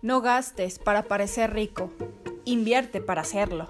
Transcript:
No gastes para parecer rico, invierte para hacerlo.